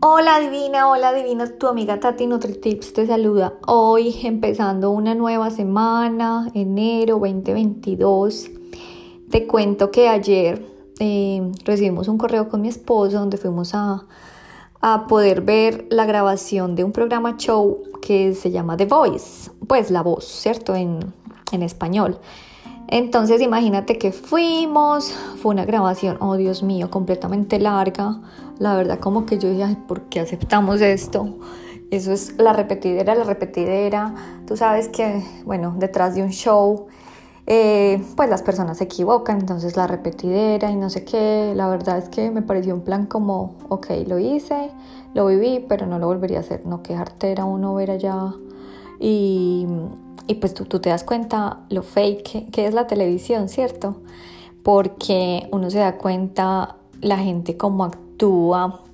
Hola divina, hola divina, tu amiga Tati NutriTips te saluda. Hoy empezando una nueva semana, enero 2022. Te cuento que ayer eh, recibimos un correo con mi esposo donde fuimos a, a poder ver la grabación de un programa show que se llama The Voice, pues la voz, ¿cierto? En, en español. Entonces imagínate que fuimos, fue una grabación, oh Dios mío, completamente larga. La verdad como que yo dije, ¿por qué aceptamos esto? Eso es la repetidera, la repetidera. Tú sabes que, bueno, detrás de un show, eh, pues las personas se equivocan, entonces la repetidera y no sé qué. La verdad es que me pareció un plan como, ok, lo hice, lo viví, pero no lo volvería a hacer. No, qué jartera uno ver allá y y pues tú, te das cuenta lo fake que, es la televisión, ¿cierto? Porque uno se da cuenta la gente cómo actúa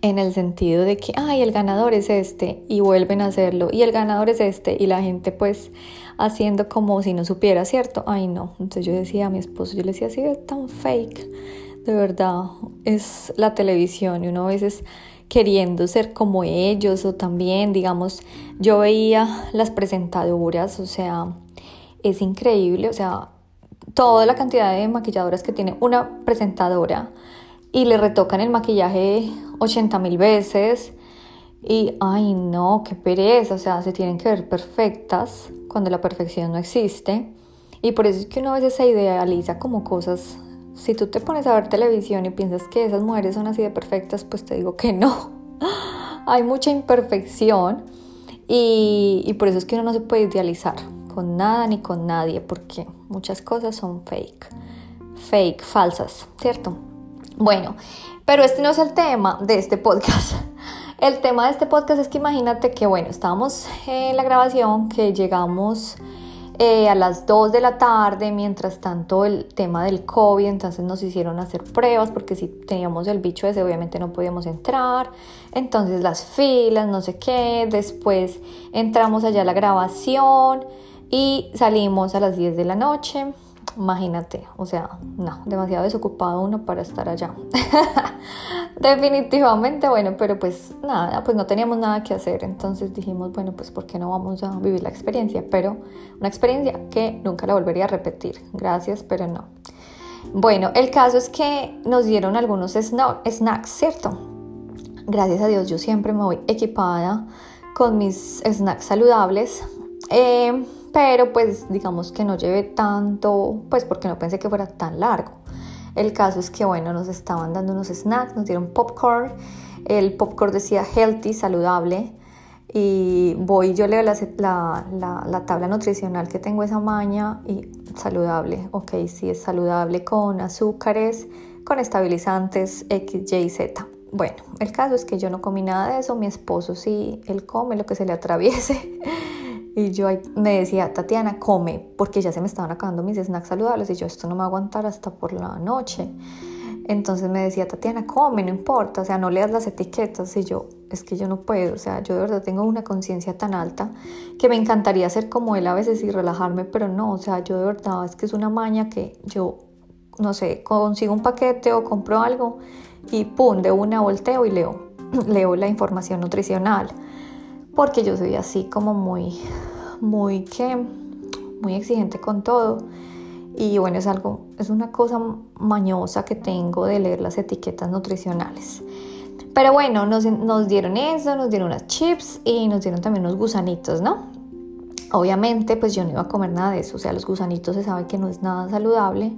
en el sentido de que, ay, el ganador es este y vuelven a hacerlo y el ganador es este y la gente pues haciendo como si no supiera, ¿cierto? Ay, no. Entonces yo decía a mi esposo, yo le decía, así es tan fake, de verdad, es la televisión y uno a veces queriendo ser como ellos o también, digamos, yo veía las presentadoras, o sea, es increíble, o sea, toda la cantidad de maquilladoras que tiene una presentadora y le retocan el maquillaje 80 mil veces y, ay no, qué pereza, o sea, se tienen que ver perfectas cuando la perfección no existe. Y por eso es que uno a veces se idealiza como cosas si tú te pones a ver televisión y piensas que esas mujeres son así de perfectas, pues te digo que no. Hay mucha imperfección y, por eso es que uno no se puede idealizar con nada ni con nadie, porque muchas cosas son fake, fake, falsas, ¿cierto? Bueno, pero este no es el tema de este podcast. El tema de este podcast es que imagínate que, bueno, estábamos en la grabación, que llegamos eh, a las 2 de la tarde, mientras tanto el tema del COVID, entonces nos hicieron hacer pruebas porque si teníamos el bicho ese obviamente no podíamos entrar, entonces las filas, no sé qué, después entramos allá a la grabación y salimos a las 10 de la noche, imagínate, o sea, no, demasiado desocupado uno para estar allá. Definitivamente, bueno, pero pues nada, pues no teníamos nada que hacer, entonces dijimos, bueno, pues ¿por qué no vamos a vivir la experiencia? Pero una experiencia que nunca la volvería a repetir, gracias, pero no. Bueno, el caso es que nos dieron algunos snacks, ¿cierto? Gracias a Dios yo siempre me voy equipada con mis snacks saludables. Eh, pero pues digamos que no llevé tanto, pues porque no pensé que fuera tan largo. El caso es que bueno, nos estaban dando unos snacks, nos dieron popcorn, el popcorn decía healthy, saludable, y voy, yo leo la, la, la, tabla nutricional que tengo esa maña y saludable, ok, sí es saludable con azúcares, con estabilizantes X, Y, Z. Bueno, el caso es que yo no comí nada de eso, mi esposo sí, él come lo que se le atraviese. Y yo me decía, Tatiana, come, porque ya se me estaban acabando mis snacks saludables y yo esto no me va a aguantar hasta por la noche. Entonces me decía, Tatiana, come, no importa, o sea, no leas las etiquetas. Y yo, es que yo no puedo, o sea, yo de verdad tengo una conciencia tan alta que me encantaría ser como él a veces y relajarme, pero no, o sea, yo de verdad es que es una maña que yo, no sé, consigo un paquete o compro algo y pum, de una volteo y leo, leo la información nutricional porque yo soy así como muy, muy que, muy exigente con todo. Y bueno, es algo, es una cosa mañosa que tengo de leer las etiquetas nutricionales. Pero bueno, nos, nos dieron eso, nos dieron unas chips y nos dieron también unos gusanitos, ¿no? Obviamente, pues yo no iba a comer nada de eso, o sea, los gusanitos se sabe que no es nada saludable,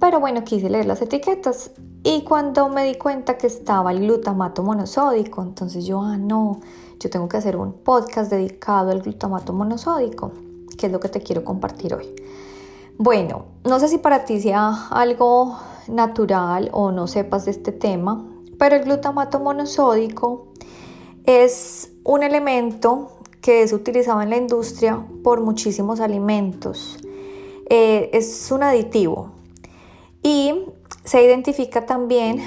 pero bueno, quise leer las etiquetas y cuando me di cuenta que estaba el glutamato monosódico, entonces yo, ah, no, yo tengo que hacer un podcast dedicado al glutamato monosódico, que es lo que te quiero compartir hoy. Bueno, no sé si para ti sea algo natural o no sepas de este tema, pero el glutamato monosódico es un elemento que es utilizado en la industria por muchísimos alimentos. Eh, es un aditivo y se identifica también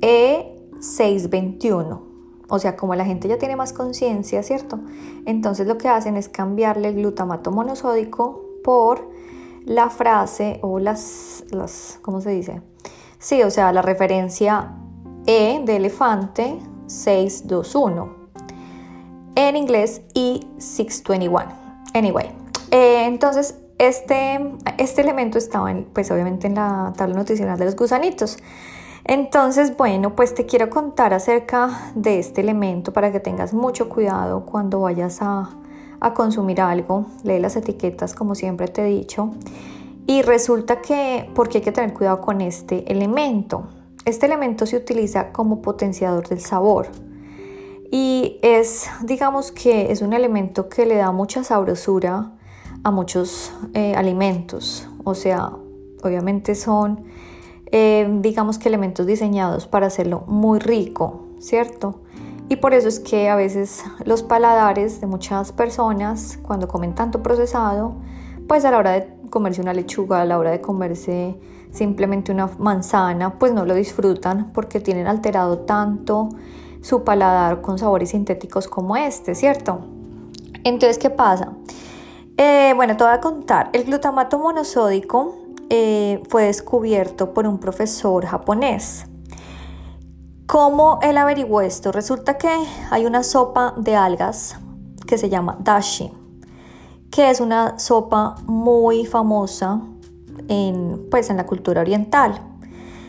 E621 o sea, como la gente ya tiene más conciencia, ¿cierto? Entonces lo que hacen es cambiarle el glutamato monosódico por la frase o las, las ¿cómo se dice? Sí, o sea, la referencia E de elefante E621. En inglés E621. Anyway, eh, entonces este, este elemento estaba pues obviamente en la tabla nutricional de los gusanitos. Entonces, bueno, pues te quiero contar acerca de este elemento para que tengas mucho cuidado cuando vayas a, a consumir algo. Lee las etiquetas como siempre te he dicho. Y resulta que, porque hay que tener cuidado con este elemento. Este elemento se utiliza como potenciador del sabor y es, digamos que es un elemento que le da mucha sabrosura a muchos eh, alimentos. O sea, obviamente son, eh, digamos que elementos diseñados para hacerlo muy rico, ¿cierto? Y por eso es que a veces los paladares de muchas personas, cuando comen tanto procesado, pues a la hora de comerse una lechuga, a la hora de comerse simplemente una manzana, pues no lo disfrutan porque tienen alterado tanto su paladar con sabores sintéticos como este, ¿cierto? Entonces, ¿qué pasa? Eh, bueno, te voy a contar. El glutamato monosódico eh, fue descubierto por un profesor japonés. ¿Cómo él averiguó esto? Resulta que hay una sopa de algas que se llama dashi, que es una sopa muy famosa en, pues, en la cultura oriental.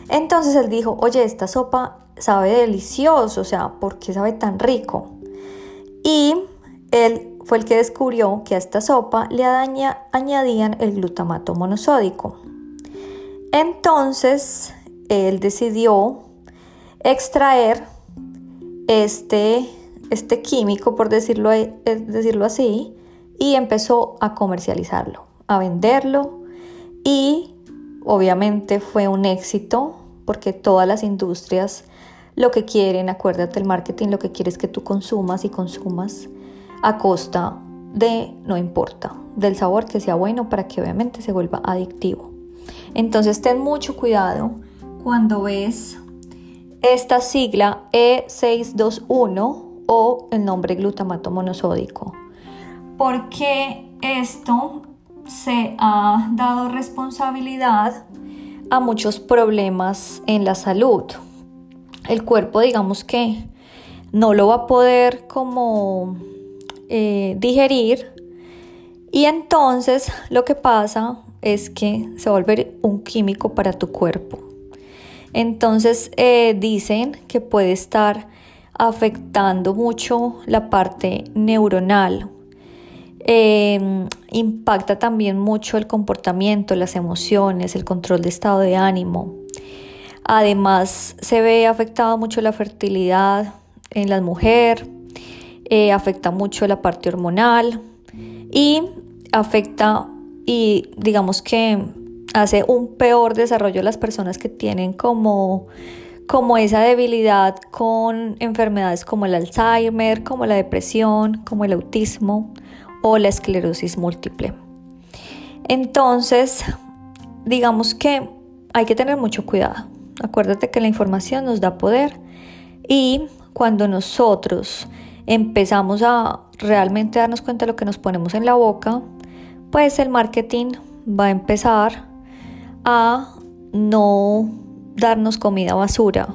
Entonces él dijo, oye, esta sopa sabe delicioso, o sea, ¿por qué sabe tan rico? Y él fue el que descubrió que a esta sopa le añadían el glutamato monosódico. Entonces, él decidió extraer este, este químico, por decirlo, eh, decirlo así, y empezó a comercializarlo, a venderlo y obviamente fue un éxito porque todas las industrias lo que quieren, acuérdate, el marketing lo que quiere es que tú consumas y consumas a costa de, no importa, del sabor que sea bueno para que obviamente se vuelva adictivo. Entonces ten mucho cuidado cuando ves esta sigla E621 o el nombre glutamato monosódico, porque esto se ha dado responsabilidad a muchos problemas en la salud el cuerpo digamos que no lo va a poder como eh, digerir y entonces lo que pasa es que se volver un químico para tu cuerpo. Entonces eh, dicen que puede estar afectando mucho la parte neuronal. Em, impacta también mucho el comportamiento, las emociones, el control de estado de ánimo. Además, se ve afectada mucho la fertilidad en la mujer, eh, afecta mucho la parte hormonal y afecta y digamos que hace un peor desarrollo de las personas que tienen como, como esa debilidad con enfermedades como el Alzheimer, como la depresión, como el autismo o la esclerosis múltiple. Entonces, digamos que hay que tener mucho cuidado. Acuérdate que la información nos da poder y cuando nosotros empezamos a realmente darnos cuenta de lo que nos ponemos en la boca, pues el marketing va a empezar a no darnos comida basura.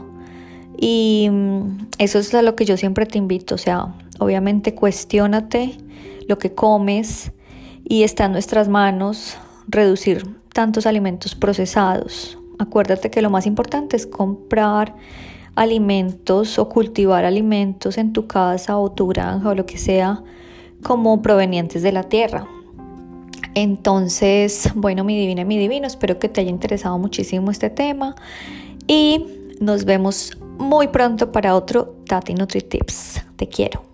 Y mm, eso es a lo que yo siempre te invito, o sea, obviamente cuestionate lo que comes y está en nuestras manos reducir tantos alimentos procesados, Acuérdate que lo más importante es comprar alimentos o cultivar alimentos en tu casa o tu granja o lo que sea como provenientes de la tierra. Entonces, bueno, mi divina y mi divino, espero que te haya interesado muchísimo este tema y nos vemos muy pronto para otro Tati Nutri Tips. Te quiero.